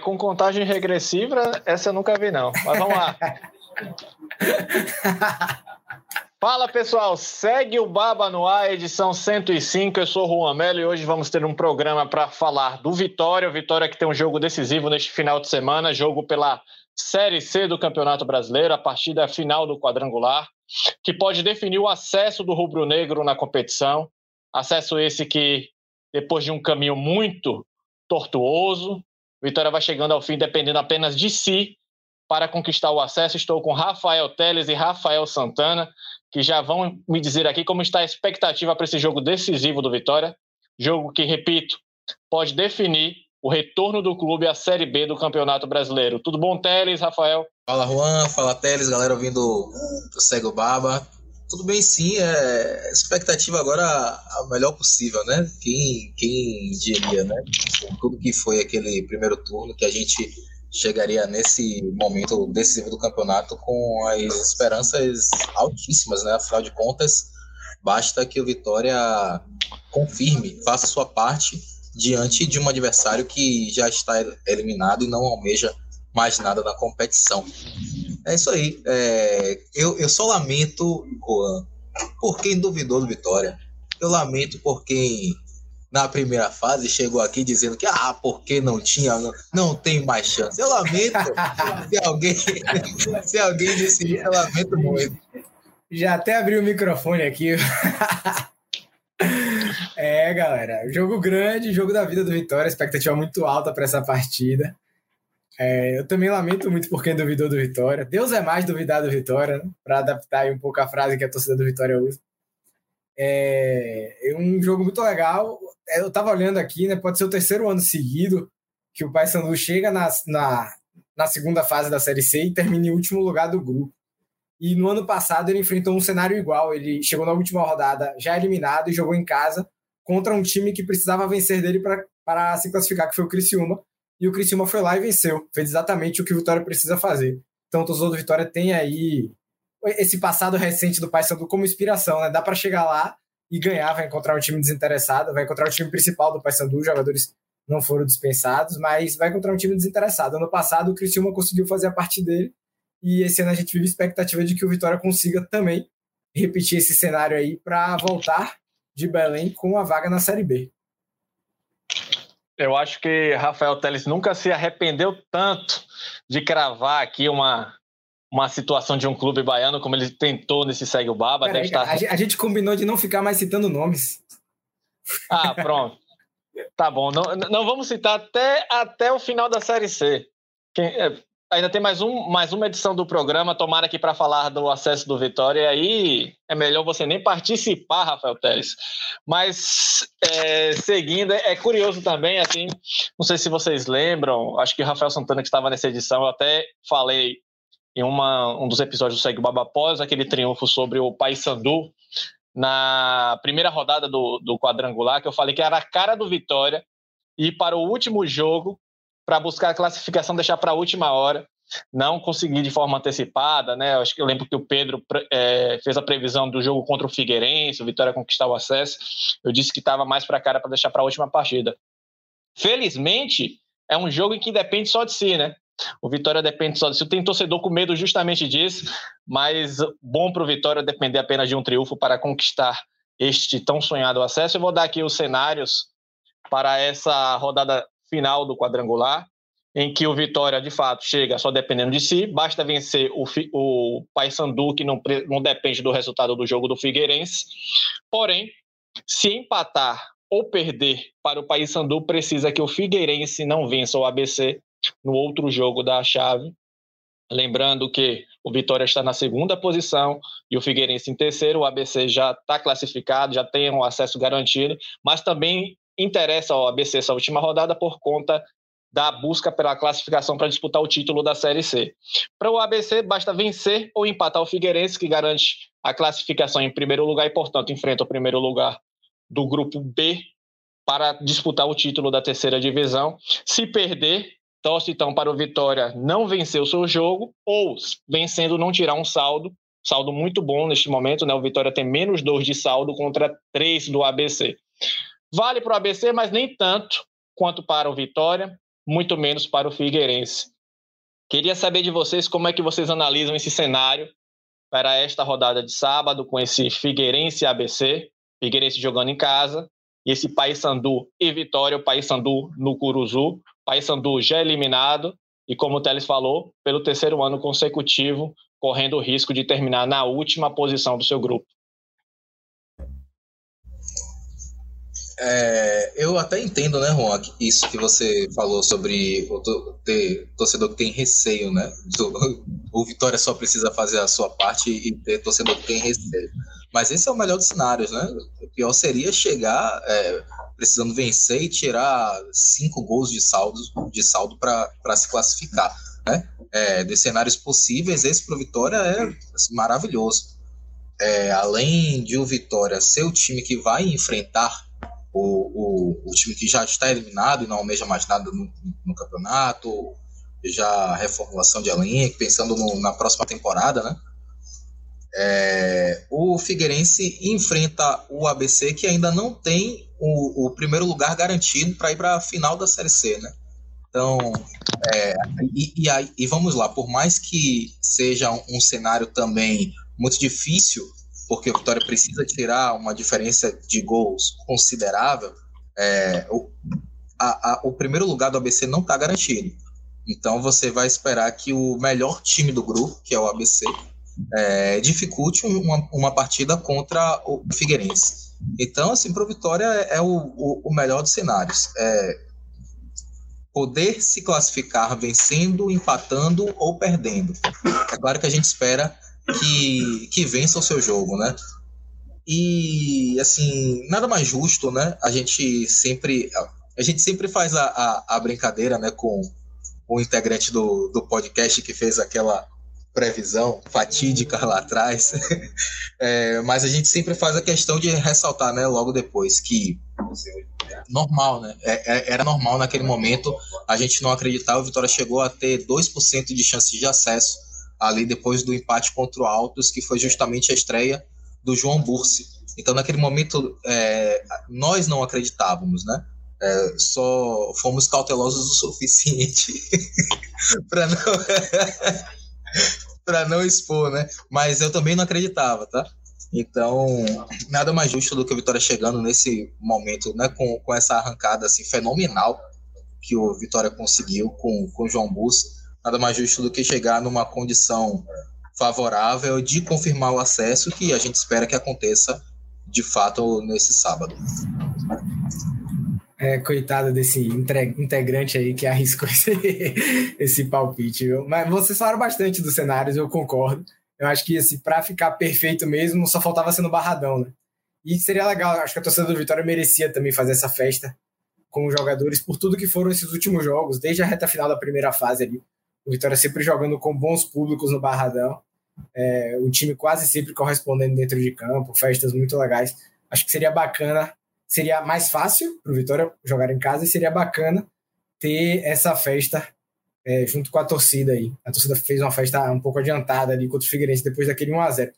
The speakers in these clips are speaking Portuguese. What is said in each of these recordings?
Com contagem regressiva, essa eu nunca vi, não. Mas vamos lá. Fala pessoal, segue o Baba no ar, edição 105. Eu sou o Juan Melo e hoje vamos ter um programa para falar do Vitória. Vitória que tem um jogo decisivo neste final de semana, jogo pela Série C do Campeonato Brasileiro, a partida final do quadrangular, que pode definir o acesso do rubro-negro na competição. Acesso esse que, depois de um caminho muito tortuoso, Vitória vai chegando ao fim dependendo apenas de si para conquistar o acesso. Estou com Rafael Teles e Rafael Santana, que já vão me dizer aqui como está a expectativa para esse jogo decisivo do Vitória. Jogo que, repito, pode definir o retorno do clube à Série B do Campeonato Brasileiro. Tudo bom, Teles, Rafael? Fala, Juan. Fala, Teles, galera ouvindo o Cego Baba. Tudo bem, sim. É expectativa agora a melhor possível, né? Quem, quem diria, né? Tudo que foi aquele primeiro turno, que a gente chegaria nesse momento decisivo do campeonato com as esperanças altíssimas, né? Afinal de contas, basta que o Vitória confirme, faça sua parte diante de um adversário que já está eliminado e não almeja mais nada na competição. É isso aí. É, eu, eu só lamento, Juan, por quem duvidou do Vitória. Eu lamento por quem na primeira fase chegou aqui dizendo que ah, porque não tinha, não, não tem mais chance. Eu lamento se alguém se alguém disse isso, eu lamento muito. Já até abri o microfone aqui. é, galera, jogo grande, jogo da vida do Vitória, expectativa muito alta para essa partida. É, eu também lamento muito por quem duvidou do Vitória. Deus é mais duvidar do Vitória, né? para adaptar um pouco a frase que a torcida do Vitória usa. É, é um jogo muito legal. É, eu estava olhando aqui, né? Pode ser o terceiro ano seguido que o Paysandu chega na, na, na segunda fase da Série C e termina em último lugar do grupo. E no ano passado ele enfrentou um cenário igual. Ele chegou na última rodada já eliminado e jogou em casa contra um time que precisava vencer dele para se classificar, que foi o Criciúma e o Criciúma foi lá e venceu. Fez exatamente o que o Vitória precisa fazer. Então, o torcedor do Vitória tem aí esse passado recente do Paysandu como inspiração, né? Dá para chegar lá e ganhar, vai encontrar um time desinteressado, vai encontrar o time principal do Paysandu, os jogadores não foram dispensados, mas vai encontrar um time desinteressado. Ano passado, o Criciúma conseguiu fazer a parte dele e esse ano a gente vive expectativa de que o Vitória consiga também repetir esse cenário aí para voltar de Belém com a vaga na Série B. Eu acho que Rafael Teles nunca se arrependeu tanto de cravar aqui uma, uma situação de um clube baiano como ele tentou nesse Segue o Baba. Pera estar... a, gente combinou de não ficar mais citando nomes. Ah, pronto. tá bom. Não, não vamos citar até, até o final da Série C. Quem, é, ainda tem mais, um, mais uma edição do programa, tomara aqui para falar do acesso do Vitória, e aí é melhor você nem participar, Rafael Teres. Mas, é, seguindo, é curioso também, assim, não sei se vocês lembram, acho que o Rafael Santana que estava nessa edição, eu até falei em uma, um dos episódios do Segue Baba após aquele triunfo sobre o Paysandu, na primeira rodada do, do quadrangular, que eu falei que era a cara do Vitória, e para o último jogo para buscar a classificação, deixar para a última hora, não conseguir de forma antecipada, né? Eu acho que eu lembro que o Pedro é, fez a previsão do jogo contra o Figueirense, o Vitória conquistar o acesso. Eu disse que estava mais para cara para deixar para a última partida. Felizmente, é um jogo em que depende só de si, né? O Vitória depende só de si. Tem torcedor com medo justamente disso, mas bom para o Vitória depender apenas de um triunfo para conquistar este tão sonhado acesso. Eu vou dar aqui os cenários para essa rodada final do quadrangular, em que o Vitória, de fato, chega só dependendo de si, basta vencer o, o Paysandu, que não, não depende do resultado do jogo do Figueirense. Porém, se empatar ou perder para o Paysandu, precisa que o Figueirense não vença o ABC no outro jogo da chave. Lembrando que o Vitória está na segunda posição e o Figueirense em terceiro. O ABC já está classificado, já tem um acesso garantido, mas também interessa ao ABC essa última rodada por conta da busca pela classificação para disputar o título da Série C. Para o ABC, basta vencer ou empatar o Figueirense, que garante a classificação em primeiro lugar e, portanto, enfrenta o primeiro lugar do grupo B para disputar o título da terceira divisão. Se perder, torce então para o Vitória não vencer o seu jogo ou, vencendo, não tirar um saldo. Saldo muito bom neste momento, né? O Vitória tem menos dois de saldo contra três do ABC. Vale para o ABC, mas nem tanto quanto para o Vitória muito menos para o Figueirense. Queria saber de vocês como é que vocês analisam esse cenário para esta rodada de sábado, com esse Figueirense ABC, Figueirense jogando em casa, e esse Paysandu e Vitória, o Paysandu no Curuzu, Paysandu já eliminado, e como o Teles falou, pelo terceiro ano consecutivo, correndo o risco de terminar na última posição do seu grupo. É, eu até entendo, né, Juan, isso que você falou sobre o torcedor que tem receio, né? O Vitória só precisa fazer a sua parte e ter torcedor que tem receio. Mas esse é o melhor dos cenários, né? O pior seria chegar é, precisando vencer e tirar cinco gols de saldo de saldo para se classificar, né? É, de cenários possíveis, esse para o Vitória é assim, maravilhoso. É, além de o Vitória ser o time que vai enfrentar o, o, o time que já está eliminado e não almeja mais nada no, no campeonato, já reformulação de elenco, pensando no, na próxima temporada, né? É, o Figueirense enfrenta o ABC que ainda não tem o, o primeiro lugar garantido para ir para a final da Série C, né? Então, é, e, e, aí, e, vamos lá, por mais que seja um, um cenário também muito difícil porque o Vitória precisa tirar uma diferença de gols considerável, é, o, a, a, o primeiro lugar do ABC não está garantido. Então você vai esperar que o melhor time do grupo, que é o ABC, é, dificulte uma, uma partida contra o Figueirense. Então, assim, para o Vitória é, é o, o, melhor dos cenários. É poder se classificar vencendo, empatando ou perdendo. É claro que a gente espera que, que vença o seu jogo, né? E assim, nada mais justo, né? A gente sempre a gente sempre faz a, a, a brincadeira, né, com o integrante do, do podcast que fez aquela previsão fatídica lá atrás, é, mas a gente sempre faz a questão de ressaltar, né, logo depois que normal, né, é, é era normal naquele momento a gente não acreditar, o Vitória chegou a ter 2% de chance de acesso ali depois do empate contra o Altos, que foi justamente a estreia do João Bursi. Então, naquele momento, é, nós não acreditávamos, né? É, só fomos cautelosos o suficiente para não para não expor, né? Mas eu também não acreditava, tá? Então, nada mais justo do que o Vitória chegando nesse momento, né? Com, com essa arrancada assim fenomenal que o Vitória conseguiu com com o João Bursi nada mais justo do que chegar numa condição favorável de confirmar o acesso, que a gente espera que aconteça de fato nesse sábado. É, coitado desse integrante aí que arriscou esse, esse palpite, viu? Mas vocês falaram bastante dos cenários, eu concordo. Eu acho que assim, para ficar perfeito mesmo, só faltava ser no Barradão, né? E seria legal, acho que a torcida do Vitória merecia também fazer essa festa com os jogadores por tudo que foram esses últimos jogos, desde a reta final da primeira fase ali. O Vitória sempre jogando com bons públicos no Barradão. É, o time quase sempre correspondendo dentro de campo, festas muito legais. Acho que seria bacana, seria mais fácil para o Vitória jogar em casa e seria bacana ter essa festa é, junto com a torcida aí. A torcida fez uma festa um pouco adiantada ali contra o Figueirense depois daquele 1x0.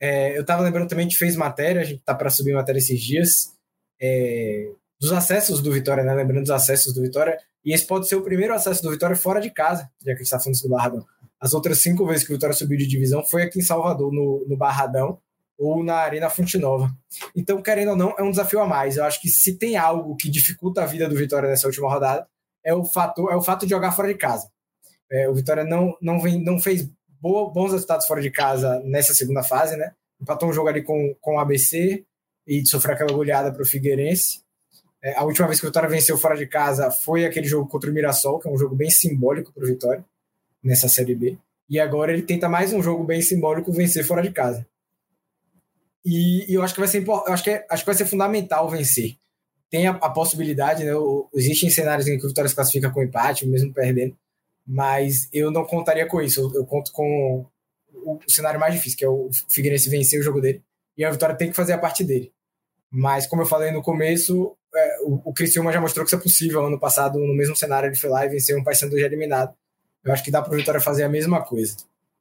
É, eu estava lembrando também que fez matéria, a gente está para subir matéria esses dias, é, dos acessos do Vitória, né? Lembrando dos acessos do Vitória, e esse pode ser o primeiro acesso do Vitória fora de casa, já que a gente está falando do Barradão. As outras cinco vezes que o Vitória subiu de divisão foi aqui em Salvador, no, no Barradão, ou na Arena Fonte Nova. Então, querendo ou não, é um desafio a mais. Eu acho que se tem algo que dificulta a vida do Vitória nessa última rodada, é o, fator, é o fato de jogar fora de casa. É, o Vitória não, não, vem, não fez boa, bons resultados fora de casa nessa segunda fase, né? Empatou um jogo ali com, com o ABC e sofreu aquela goleada para o Figueirense. É, a última vez que o Vitória venceu fora de casa foi aquele jogo contra o Mirassol, que é um jogo bem simbólico para o Vitória nessa Série B. E agora ele tenta mais um jogo bem simbólico vencer fora de casa. E, e eu acho que vai ser acho que, é, acho que vai ser fundamental vencer. Tem a, a possibilidade, né? Existem cenários em que o Vitória se classifica com empate, mesmo perdendo, mas eu não contaria com isso. Eu, eu conto com o, o cenário mais difícil, que é o Figueirense vencer o jogo dele, e a Vitória tem que fazer a parte dele. Mas, como eu falei no começo, é, o, o Criciúma já mostrou que isso é possível. Ano passado, no mesmo cenário, ele foi lá e venceu um Paysandu já eliminado. Eu acho que dá para o Vitória fazer a mesma coisa.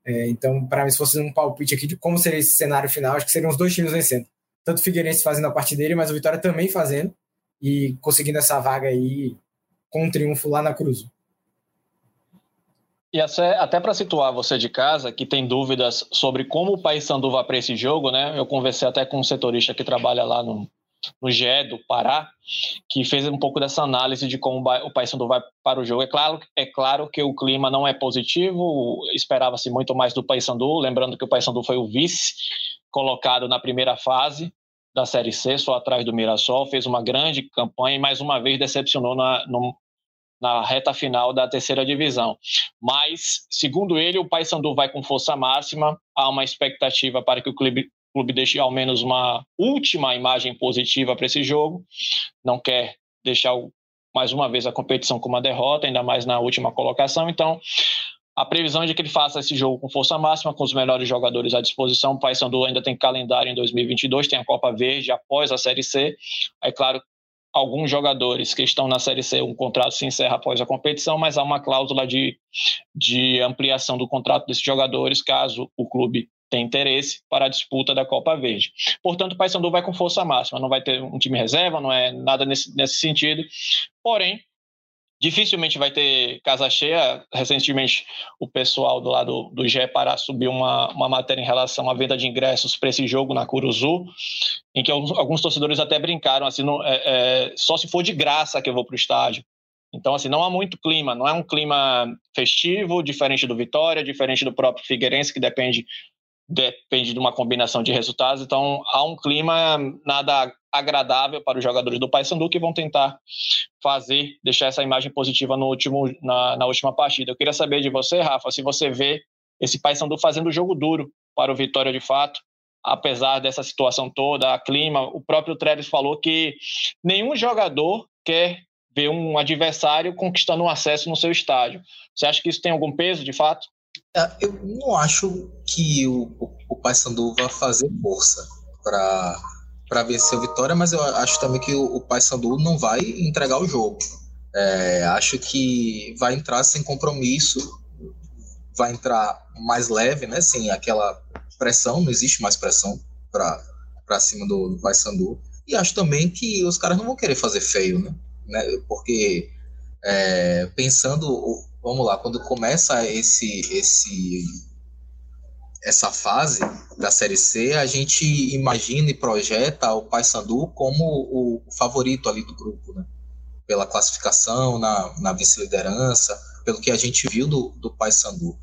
É, então, para mim, se fosse um palpite aqui de como seria esse cenário final, acho que seriam os dois times vencendo. Tanto o Figueirense fazendo a parte dele, mas o Vitória também fazendo e conseguindo essa vaga aí com um triunfo lá na Cruz. E até para situar você de casa, que tem dúvidas sobre como o Paysandu vai para esse jogo, né? Eu conversei até com um setorista que trabalha lá no, no GE do Pará, que fez um pouco dessa análise de como o Paysandu vai para o jogo. É claro, é claro que o clima não é positivo, esperava-se muito mais do Paysandu, lembrando que o Paysandu foi o vice colocado na primeira fase da Série C, só atrás do Mirassol, fez uma grande campanha e mais uma vez decepcionou na, no, na reta final da terceira divisão. Mas, segundo ele, o Paysandu vai com força máxima, há uma expectativa para que o clube, clube deixe ao menos uma última imagem positiva para esse jogo, não quer deixar mais uma vez a competição com uma derrota, ainda mais na última colocação, então a previsão é de que ele faça esse jogo com força máxima, com os melhores jogadores à disposição. O Paysandu ainda tem calendário em 2022, tem a Copa Verde após a Série C. É claro, alguns jogadores que estão na Série C, um contrato se encerra após a competição, mas há uma cláusula de, de ampliação do contrato desses jogadores caso o clube tenha interesse para a disputa da Copa Verde. Portanto, o Paysandu vai com força máxima, não vai ter um time reserva, não é nada nesse, nesse sentido. Porém, dificilmente vai ter casa cheia. Recentemente, o pessoal do lado do GE Pará subiu uma, uma matéria em relação à venda de ingressos para esse jogo na Curuzu, em que alguns, alguns torcedores até brincaram, assim, não, é, é, só se for de graça que eu vou para o estádio. Então, assim, não há muito clima, não é um clima festivo, diferente do Vitória, diferente do próprio Figueirense, que depende depende de uma combinação de resultados. Então, há um clima nada agradável para os jogadores do Paysandu que vão tentar fazer, deixar essa imagem positiva no último, na, na última partida. Eu queria saber de você, Rafa, se você vê esse Paysandu fazendo jogo duro para o Vitória de fato, apesar dessa situação toda, a clima. O próprio Trellis falou que nenhum jogador quer ver um adversário conquistando um acesso no seu estádio. Você acha que isso tem algum peso de fato? É, eu não acho que o, o, o Paysandu vá fazer força para vencer o Vitória, mas eu acho também que o, o Paysandu não vai entregar o jogo. É, acho que vai entrar sem compromisso, vai entrar mais leve, né? Sem aquela pressão, não existe mais pressão para cima do, do Paysandu. E acho também que os caras não vão querer fazer feio, né? né? Porque é, pensando, vamos lá, quando começa esse esse essa fase da Série C, a gente imagina e projeta o Paysandu como o favorito ali do grupo, né? Pela classificação na, na vice-liderança, pelo que a gente viu do, do Paysandu.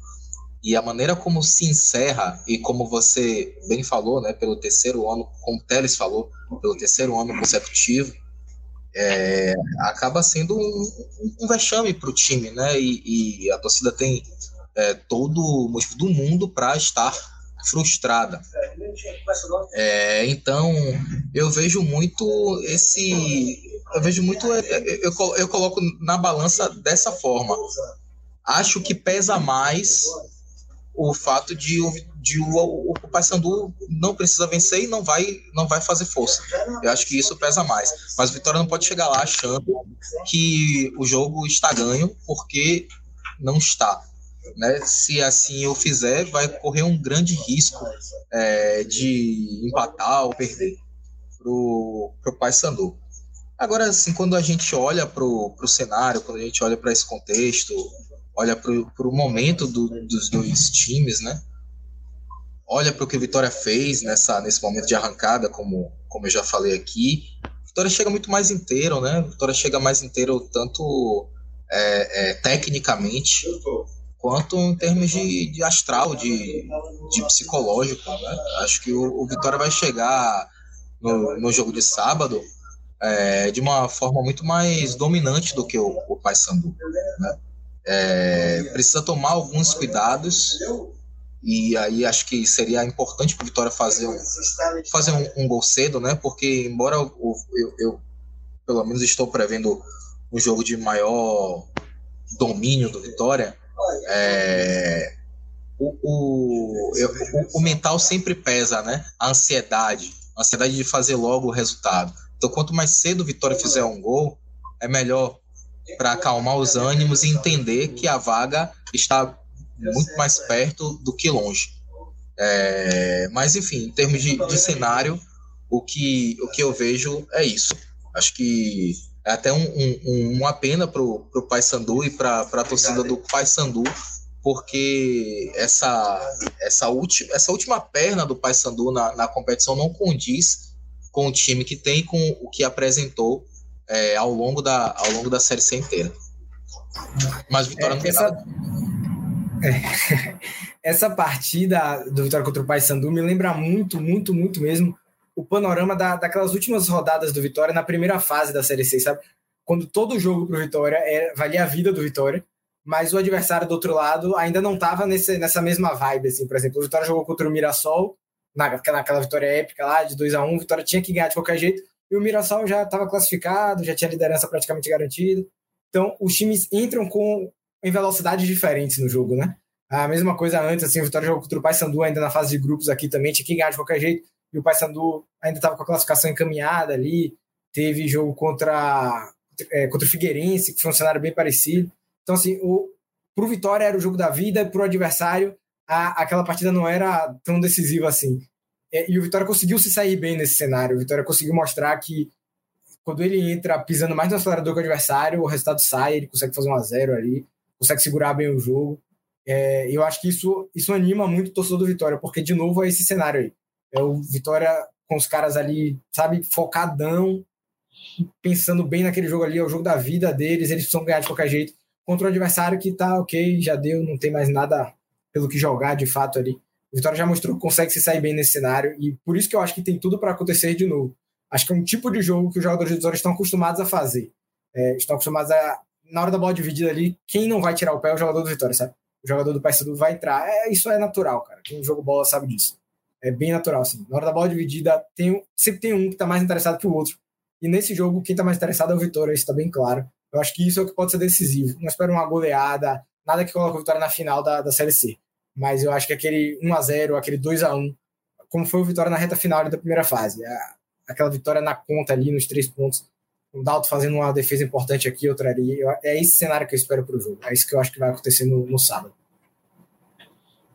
E a maneira como se encerra, e como você bem falou, né, pelo terceiro ano, como o Teles falou, pelo terceiro ano consecutivo, é, acaba sendo um, um vexame para o time, né? E, e, a torcida tem é, todo o motivo do mundo para estar frustrada. É, então, eu vejo muito esse. Eu vejo muito. É, é, eu, eu coloco na balança dessa forma. Acho que pesa mais o fato de, de o, o Paysandu não precisa vencer e não vai, não vai fazer força. Eu acho que isso pesa mais. Mas o Vitória não pode chegar lá achando que o jogo está ganho, porque não está. Né? Se assim eu fizer, vai correr um grande risco é, de empatar ou perder pro, pro Paysandu. Agora, assim, quando a gente olha pro, pro cenário, quando a gente olha para esse contexto, olha para o momento do, dos dois times, né? Olha para o que o Vitória fez nessa, nesse momento de arrancada, como, como eu já falei aqui. Vitória chega muito mais inteiro, né? Vitória chega mais inteiro tanto é, é, tecnicamente quanto em termos de, de astral, de, de psicológico. Né? Acho que o, o, Vitória vai chegar no, no jogo de sábado é, de uma forma muito mais dominante do que o, o Paysandu. Né? É, precisa tomar alguns cuidados e aí acho que seria importante para Vitória fazer um, fazer um, um, gol cedo, né? Porque embora eu, eu, eu, pelo menos estou prevendo um jogo de maior domínio do Vitória, é, o, o, eu, o, o, mental sempre pesa, né? A ansiedade, a ansiedade de fazer logo o resultado. Então, quanto mais cedo o Vitória fizer um gol, é melhor para acalmar os ânimos e entender que a vaga está muito mais perto do que longe. É, mas, enfim, em termos de, de, cenário, o que, o que eu vejo é isso. Acho que é até um, um, uma pena para o Paysandu e para a torcida do Paysandu, porque essa, essa, ulti, essa última perna do Paysandu na, na competição não condiz com o time que tem, com o que apresentou é, ao, longo da, ao longo da Série C inteira. Mas Vitória é, não tem essa... nada é. Essa partida do Vitória contra o Paysandu me lembra muito, muito, muito mesmo o panorama da, daquelas últimas rodadas do Vitória na primeira fase da Série C, sabe? Quando todo jogo para o Vitória era, valia a vida do Vitória, mas o adversário do outro lado ainda não estava nessa mesma vibe, assim. Por exemplo, o Vitória jogou contra o Mirassol, naquela, naquela vitória épica lá, de 2 a 1 um, o Vitória tinha que ganhar de qualquer jeito, e o Mirassol já estava classificado, já tinha liderança praticamente garantida. Então, os times entram com em velocidades diferentes no jogo, né? A mesma coisa antes, assim, o Vitória jogou contra o Paysandu ainda na fase de grupos aqui também, tinha que ganhar de qualquer jeito, e o Paysandu ainda estava com a classificação encaminhada ali, teve jogo contra, é, contra o Figueirense, que foi um cenário bem parecido. Então, assim, o, pro Vitória era o jogo da vida, pro adversário, a, aquela partida não era tão decisiva assim. É, e o Vitória conseguiu se sair bem nesse cenário, o Vitória conseguiu mostrar que quando ele entra pisando mais no acelerador que o adversário, o resultado sai, ele consegue fazer um a zero ali consegue segurar bem o jogo. É, eu acho que isso, isso anima muito o torcedor do Vitória, porque, de novo, é esse cenário aí. É o Vitória com os caras ali, sabe, focadão, pensando bem naquele jogo ali, é o jogo da vida deles, eles precisam ganhar de qualquer jeito, contra o adversário que tá ok, já deu, não tem mais nada pelo que jogar de fato ali. O Vitória já mostrou que consegue se sair bem nesse cenário, e por isso que eu acho que tem tudo para acontecer de novo. Acho que é um tipo de jogo que os jogadores do Vitória estão acostumados a fazer. É, estão acostumados a na hora da bola dividida ali, quem não vai tirar o pé é o jogador do Vitória, sabe? O jogador do Paysandu vai entrar. É, isso é natural, cara. Quem joga bola sabe disso. É bem natural, assim. Na hora da bola dividida, tem, sempre tem um que tá mais interessado que o outro. E nesse jogo, quem tá mais interessado é o Vitória, isso tá bem claro. Eu acho que isso é o que pode ser decisivo. Não espero uma goleada, nada que coloque o Vitória na final da, da Série C. Mas eu acho que aquele 1x0, aquele 2x1, como foi o Vitória na reta final da primeira fase. Aquela vitória na conta ali, nos três pontos, o Dalto fazendo uma defesa importante aqui, outra ali. É esse cenário que eu espero para o jogo. É isso que eu acho que vai acontecer no, no sábado.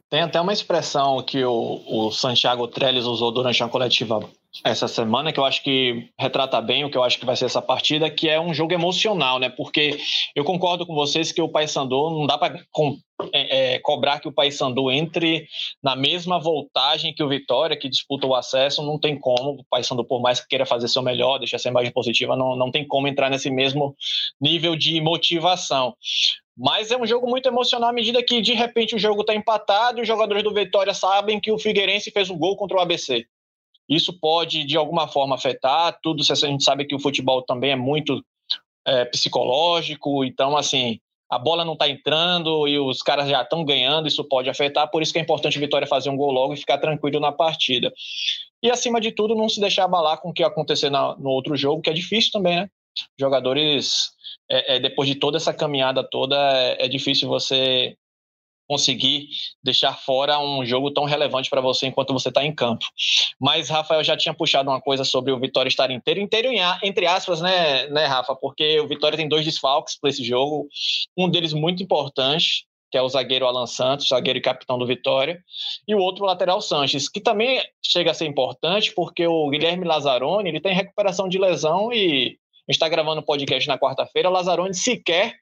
Tem até uma expressão que o, o Santiago Trellis usou durante a coletiva essa semana, que eu acho que retrata bem o que eu acho que vai ser essa partida, que é um jogo emocional, né? Porque eu concordo com vocês que o Paysandu não dá para é, é, cobrar que o Paysandu entre na mesma voltagem que o Vitória, que disputa o acesso, não tem como. O Paysandu, por mais que queira fazer seu melhor, deixar essa imagem positiva, não, não tem como entrar nesse mesmo nível de motivação. Mas é um jogo muito emocional à medida que, de repente, o jogo está empatado e os jogadores do Vitória sabem que o Figueirense fez um gol contra o ABC. Isso pode, de alguma forma, afetar tudo. A gente sabe que o futebol também é muito é, psicológico, então, assim, a bola não está entrando e os caras já estão ganhando, isso pode afetar. Por isso que é importante o Vitória fazer um gol logo e ficar tranquilo na partida. E, acima de tudo, não se deixar abalar com o que acontecer na, no outro jogo, que é difícil também, né? Jogadores é, é, depois de toda essa caminhada toda, é, é difícil você conseguir deixar fora um jogo tão relevante para você enquanto você está em campo. Mas Rafael já tinha puxado uma coisa sobre o Vitória estar inteiro, inteiro entre aspas, né, né, Rafa? Porque o Vitória tem dois desfalques para esse jogo, um deles muito importante, que é o zagueiro Alan Santos, zagueiro e capitão do Vitória, e o outro o lateral Sanches, que também chega a ser importante porque o Guilherme Lazzaroni, ele tem recuperação de lesão e está gravando o podcast na quarta-feira, Lazzaroni sequer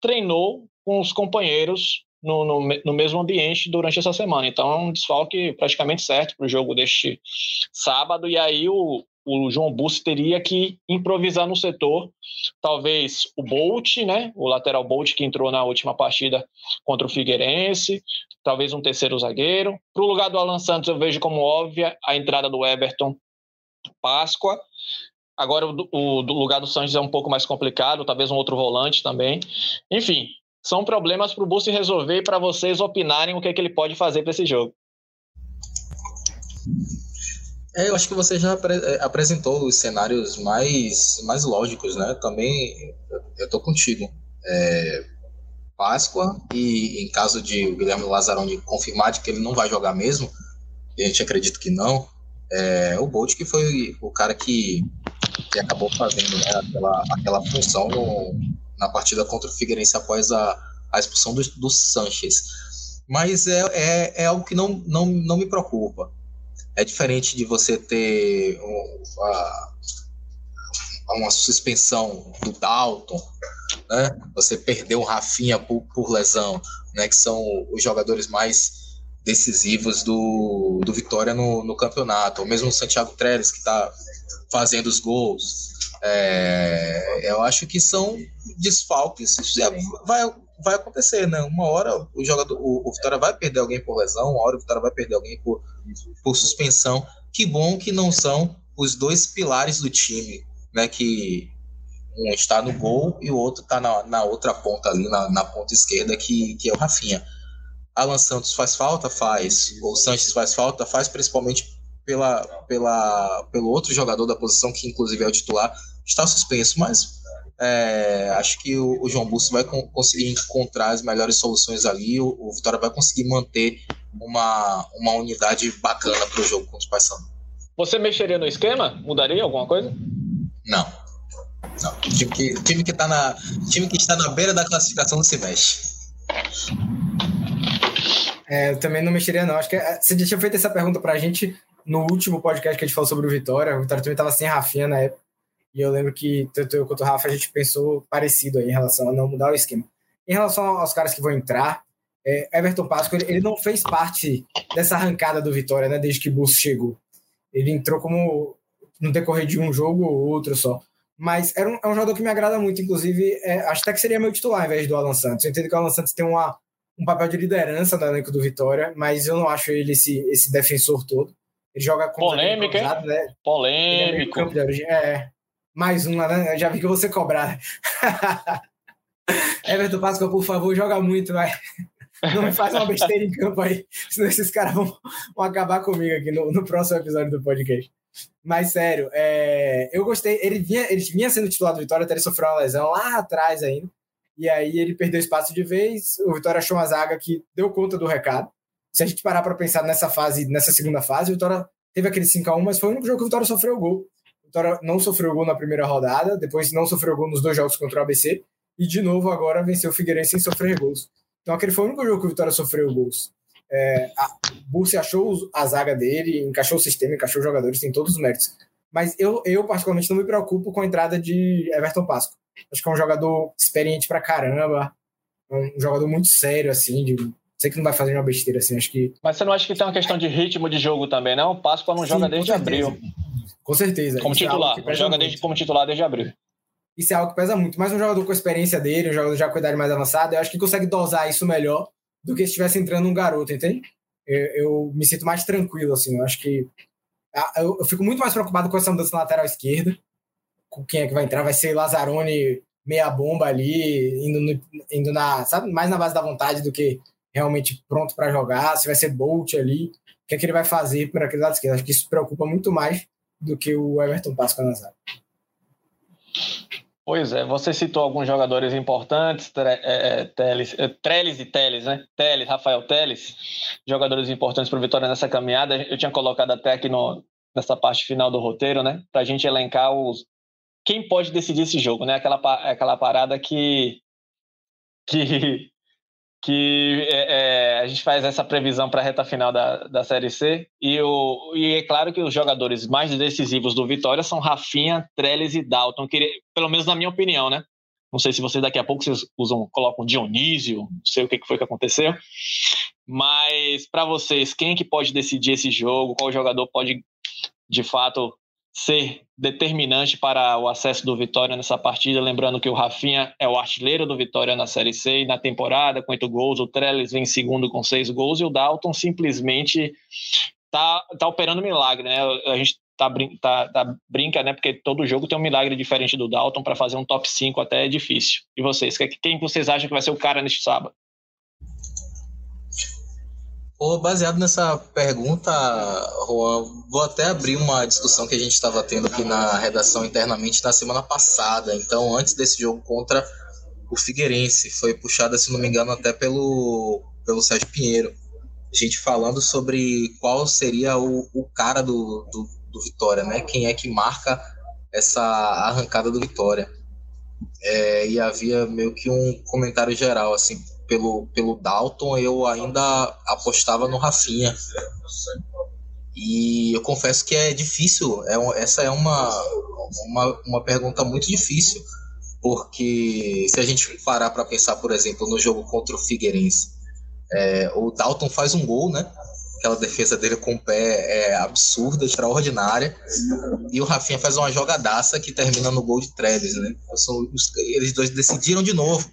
treinou com os companheiros no, no, no, mesmo ambiente durante essa semana. Então é um desfalque praticamente certo para o jogo deste sábado. E aí o, o João Bussi teria que improvisar no setor. Talvez o Bolt, né? O lateral Bolt que entrou na última partida contra o Figueirense. Talvez um terceiro zagueiro. Para o lugar do Alan Santos, eu vejo como óbvia a entrada do Everton Páscoa. Agora o, o, do lugar do Sanches é um pouco mais complicado, talvez um outro volante também. Enfim, são problemas para o Bussi resolver e para vocês opinarem o que, é que ele pode fazer para esse jogo. É, eu acho que você já é, apresentou os cenários mais, mais lógicos, né? Também eu tô contigo. É, Páscoa e em caso de o Guilherme Lazzaroni confirmar de que ele não vai jogar mesmo, a gente acredita que não, é, o Bolt que foi o cara que, que acabou fazendo né, aquela, aquela função no, na partida contra o Figueirense após a, a expulsão do, do Sanches. Mas é, é, é algo que não, não, não me preocupa. É diferente de você ter uma, uma suspensão do Dalton, né? Você perdeu o Rafinha por, por, lesão, né? Que são os jogadores mais decisivos do, do Vitória no, no campeonato. Ou mesmo o Santiago Trellis, que está fazendo os gols. É, eu acho que são desfalques. Vai, vai acontecer, né? Uma hora o jogador, o, o, Vitória vai perder alguém por lesão, uma hora o Vitória vai perder alguém por, por suspensão. Que bom que não são os dois pilares do time, né? Que um está no gol e o outro está na, na outra ponta ali, na, na ponta esquerda, que, que é o Rafinha. Alan Santos faz falta? Faz. O Sanches faz falta? Faz, principalmente pela, pela, pelo outro jogador da posição, que inclusive é o titular, está suspenso, mas é, acho que o, o João Busso vai com, conseguir encontrar as melhores soluções ali, o, o, Vitória vai conseguir manter uma, uma unidade bacana para o jogo contra o Paysandu. Você mexeria no esquema? Mudaria alguma coisa? Não. Não. Time que, time que, tá na, time que está na beira da classificação não se mexe. É, eu também não mexeria, não. Acho que é, você já tinha feito essa pergunta para a gente no último podcast que a gente falou sobre o Vitória. O Vitória também estava sem Rafinha na época. E eu lembro que tanto eu quanto o Rafa a gente pensou parecido aí em relação a não mudar o esquema. Em relação aos caras que vão entrar, é, Everton Páscoa, ele, ele, não fez parte dessa arrancada do Vitória, né, desde que Bus chegou. Ele entrou como no decorrer de um jogo ou outro só. Mas era um, é um jogador que me agrada muito, inclusive, é, acho até que seria meu titular ao invés do Alan Santos. Eu entendo que o Alan Santos tem uma, um papel de liderança no elenco do Vitória, mas eu não acho ele esse, esse defensor todo. Ele joga com Polêmica, hein? Né? Polêmico. É, é, mais uma, né? Eu já vi que eu vou ser cobrado. Everton Páscoa, por favor, joga muito, vai. Não me faz uma besteira em campo aí, senão esses caras vão, vão acabar comigo aqui no, no próximo episódio do podcast. Mas sério, é, eu gostei. Ele vinha, ele vinha sendo titular do Vitória até ele sofreu uma lesão lá atrás ainda. E aí ele perdeu espaço de vez. O Vitória achou uma zaga que deu conta do recado. Se a gente parar para pensar nessa fase, nessa segunda fase, o Vitória teve aquele 5x1, mas foi o único jogo que o Vitória sofreu gol. O Vitória não sofreu gol na primeira rodada, depois não sofreu gol nos dois jogos contra o ABC, e de novo agora venceu o Figueirense sem sofrer gols. Então aquele foi o único jogo que o Vitória sofreu gols. É, a Bursi achou a zaga dele, encaixou o sistema, encaixou os jogadores, tem todos os méritos. Mas eu, eu particularmente, não me preocupo com a entrada de Everton Pasco. Acho que é um jogador experiente pra caramba, um jogador muito sério, assim, de sei que não vai fazer uma besteira assim, acho que. Mas você não acha que tem uma questão de ritmo de jogo também, não? O Páscoa não Sim, joga desde abril. Com certeza. Como Isso é titular. É joga desde, como titular desde abril. Isso é algo que pesa muito. Mas um jogador com a experiência dele, um jogador já com idade mais avançada, eu acho que consegue dosar isso melhor do que se estivesse entrando um garoto, entende? Eu, eu, me sinto mais tranquilo, assim. Eu acho que. Eu, eu, fico muito mais preocupado com essa mudança na lateral esquerda. Com quem é que vai entrar? Vai ser Lazzaroni meia bomba ali, indo, no, indo na, sabe, mais na base da vontade do que realmente pronto para jogar, se vai ser Bolt ali, o que é que ele vai fazer por aquele lado esquerdo. Acho que isso preocupa muito mais do que o Everton Pascoe na zaga. Pois é, você citou alguns jogadores importantes, é, é, Teles, é, Treles e Teles, né? Teles, Rafael Teles, jogadores importantes para o Vitória nessa caminhada. Eu tinha colocado até aqui no, nessa parte final do roteiro, né? Para a gente elencar os quem pode decidir esse jogo, né? Aquela, aquela parada que que que é, é, a gente faz essa previsão para a reta final da, da Série C. E, o, e é claro que os jogadores mais decisivos do Vitória são Rafinha, Trellis e Dalton, que, pelo menos na minha opinião, né? Não sei se vocês daqui a pouco vocês usam, colocam Dionísio, não sei o que foi que aconteceu. Mas para vocês, quem é que pode decidir esse jogo? Qual jogador pode, de fato, ser determinante para o acesso do Vitória nessa partida. Lembrando que o Rafinha é o artilheiro do Vitória na Série C na temporada, com oito gols. O Trellis vem em segundo com seis gols e o Dalton simplesmente tá, tá operando milagre, né? A gente tá, tá, tá, brinca, né? Porque todo jogo tem um milagre diferente do Dalton para fazer um top 5 até é difícil. E vocês? Quem vocês acham que vai ser o cara neste sábado? Baseado nessa pergunta, Juan, vou até abrir uma discussão que a gente estava tendo aqui na redação internamente na semana passada. Então, antes desse jogo contra o Figueirense, foi puxada, se não me engano, até pelo, pelo Sérgio Pinheiro. A gente falando sobre qual seria o, o cara do, do, do Vitória, né? Quem é que marca essa arrancada do Vitória. É, e havia meio que um comentário geral, assim, pelo, pelo Dalton, eu ainda apostava no Rafinha. E eu confesso que é difícil, é, essa é uma, uma, uma pergunta muito difícil, porque se a gente parar para pensar, por exemplo, no jogo contra o Figueirense, é, o Dalton faz um gol, né? Aquela defesa dele com o pé é absurda, extraordinária. E o Rafinha faz uma jogadaça que termina no gol de Trellis, né? Eles dois decidiram de novo.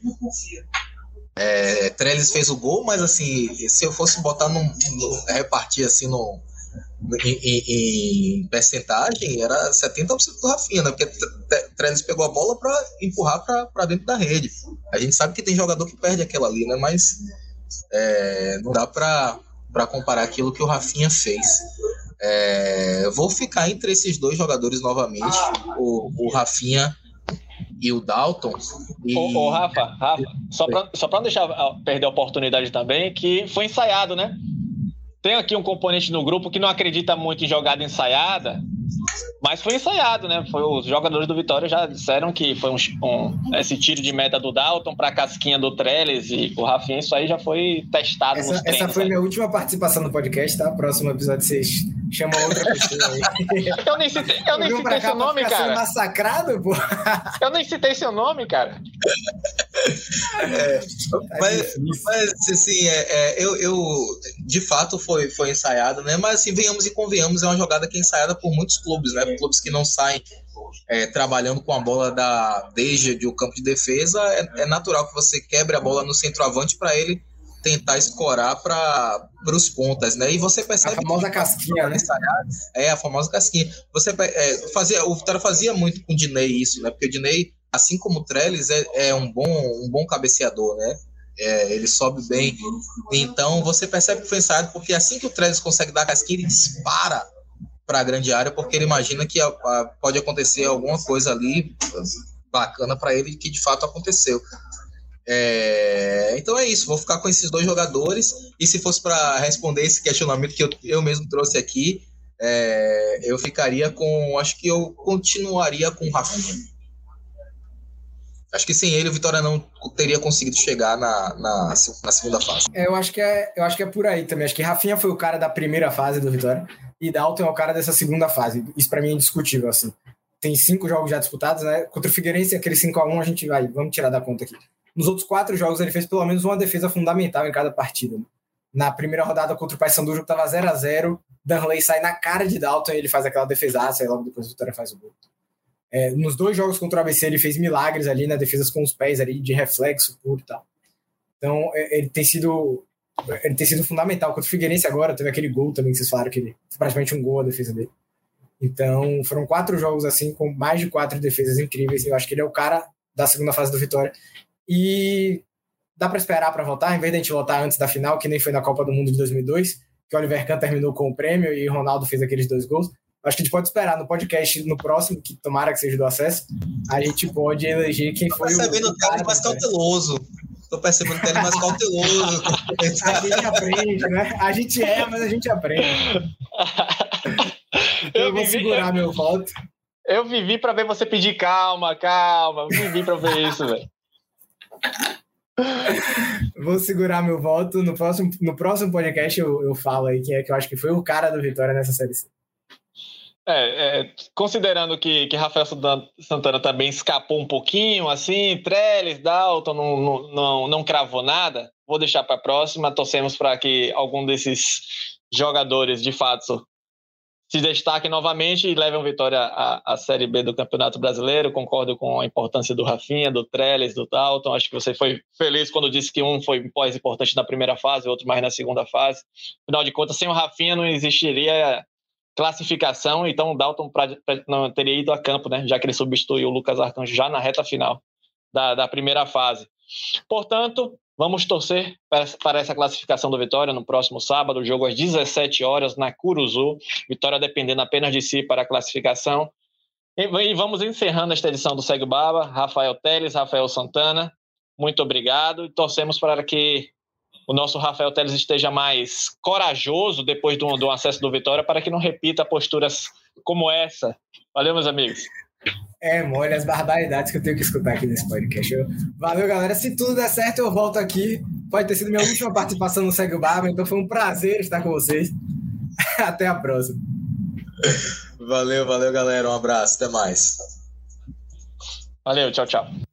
É, Trellis fez o gol, mas assim, se eu fosse botar num, repartir assim no, em, em, em, percentagem, era 70% do Rafinha, né? Porque Trellis pegou a bola para empurrar para dentro da rede. A gente sabe que tem jogador que perde aquela ali, né? Mas é, não dá para comparar aquilo que o Rafinha fez. É, vou ficar entre esses dois jogadores novamente, o, o Rafinha e o Dalton. E... Ô, ô, Rafa, Rafa, só para só pra não deixar ah, perder a oportunidade também, que foi ensaiado, né? Tem aqui um componente no grupo que não acredita muito em jogada ensaiada, mas foi ensaiado, né? Foi, os jogadores do Vitória já disseram que foi um, um esse tiro de meta do Dalton para a casquinha do Trellis e o Rafinha, isso aí já foi testado essa, nos treinos. Essa foi aí. minha última participação no podcast, tá? Próximo episódio vocês Chama outra pessoa aí. eu nem citei, eu nem citei seu nome, cara. massacrado, pô. eu nem citei seu nome, cara. É, tá mas, mas, assim, é, é, eu, eu de fato foi, foi ensaiado, né? Mas assim, venhamos e convenhamos, é uma jogada que é ensaiada por muitos clubes, né? Clubes que não saem é, trabalhando com a bola da desde o campo de defesa, é, é, natural que você quebre a bola no centroavante para ele tentar escorar para os pontas, né? E você percebe a famosa que, casquinha, né? É a famosa casquinha. Você é, fazia o Vitória fazia muito com o Dinei isso, né? Porque o Dinei assim como o Trellis, é, é um, bom, um bom cabeceador, né? É, ele sobe bem. Então você percebe que foi ensaiado, porque assim que o Trellis consegue dar a casquinha, ele dispara para a grande área, porque ele imagina que a, a, pode acontecer alguma coisa ali bacana para ele, que de fato aconteceu. É, então é isso, vou ficar com esses dois jogadores. E se fosse para responder esse questionamento que eu, eu mesmo trouxe aqui, é, eu ficaria com. Acho que eu continuaria com o Rafinha. Acho que sem ele o Vitória não teria conseguido chegar na, na, na segunda fase. É, eu, acho que é, eu acho que é por aí também. Acho que Rafinha foi o cara da primeira fase do Vitória e Dalton é o cara dessa segunda fase. Isso para mim é indiscutível, assim. Tem cinco jogos já disputados, né? Contra o Figueirense, aquele 5x1 a gente vai, vamos tirar da conta aqui. Nos outros quatro jogos ele fez pelo menos uma defesa fundamental em cada partida. Né? Na primeira rodada contra o Paysandu, o jogo tava 0 a 0 Danley sai na cara de Dalton e ele faz aquela defesaça e logo depois o Vitória faz o gol. É, nos dois jogos contra o ABC, ele fez milagres ali na defesa com os pés ali, de reflexo puro e tal. Então, é, ele tem sido ele tem sido fundamental. Contra o Figueirense agora, teve aquele gol também que vocês falaram que ele praticamente um gol a defesa dele. Então, foram quatro jogos assim, com mais de quatro defesas incríveis. Eu acho que ele é o cara da segunda fase do Vitória. E dá para esperar para voltar, em vez de a gente voltar antes da final, que nem foi na Copa do Mundo de 2002, que o Oliver Kahn terminou com o prêmio e o Ronaldo fez aqueles dois gols. Acho que a gente pode esperar no podcast, no próximo, que tomara que seja do acesso, a gente pode eleger quem foi o. Tô percebendo o cara mais cauteloso. Tô percebendo que ele é mais cauteloso. a gente aprende, né? A gente é, mas a gente aprende. Então eu, eu vou segurar eu... meu voto. Eu vivi para ver você pedir calma, calma. Eu vivi para ver isso, velho. Vou segurar meu voto. No próximo, no próximo podcast eu, eu falo aí quem é que eu acho que foi o cara do Vitória nessa série C. É, é, considerando que, que Rafael Santana também escapou um pouquinho, assim, Trellis, Dalton não, não, não, não cravou nada, vou deixar para a próxima. Torcemos para que algum desses jogadores, de fato, se destaque novamente e levem vitória à, à Série B do Campeonato Brasileiro. Concordo com a importância do Rafinha, do Trellis, do Dalton. Acho que você foi feliz quando disse que um foi mais importante na primeira fase, outro mais na segunda fase. Afinal de contas, sem o Rafinha não existiria classificação, então o Dalton pra, pra, não teria ido a campo, né? Já que ele substituiu o Lucas Arcanjo já na reta final da, da primeira fase. Portanto, vamos torcer para, essa classificação do Vitória no próximo sábado, jogo às 17 horas na Curuzu. Vitória dependendo apenas de si para a classificação. E, e vamos encerrando esta edição do Segue Baba. Rafael Teles, Rafael Santana, muito obrigado e torcemos para que o nosso Rafael Teles esteja mais corajoso depois do, do acesso do Vitória para que não repita posturas como essa. Valeu, meus amigos. É, olha as barbaridades que eu tenho que escutar aqui nesse podcast. Valeu, galera. Se tudo der certo, eu volto aqui. Pode ter sido minha última participação no Segue o Barba, então foi um prazer estar com vocês. Até a próxima. Valeu, valeu, galera. Um abraço. Até mais. Valeu, tchau, tchau.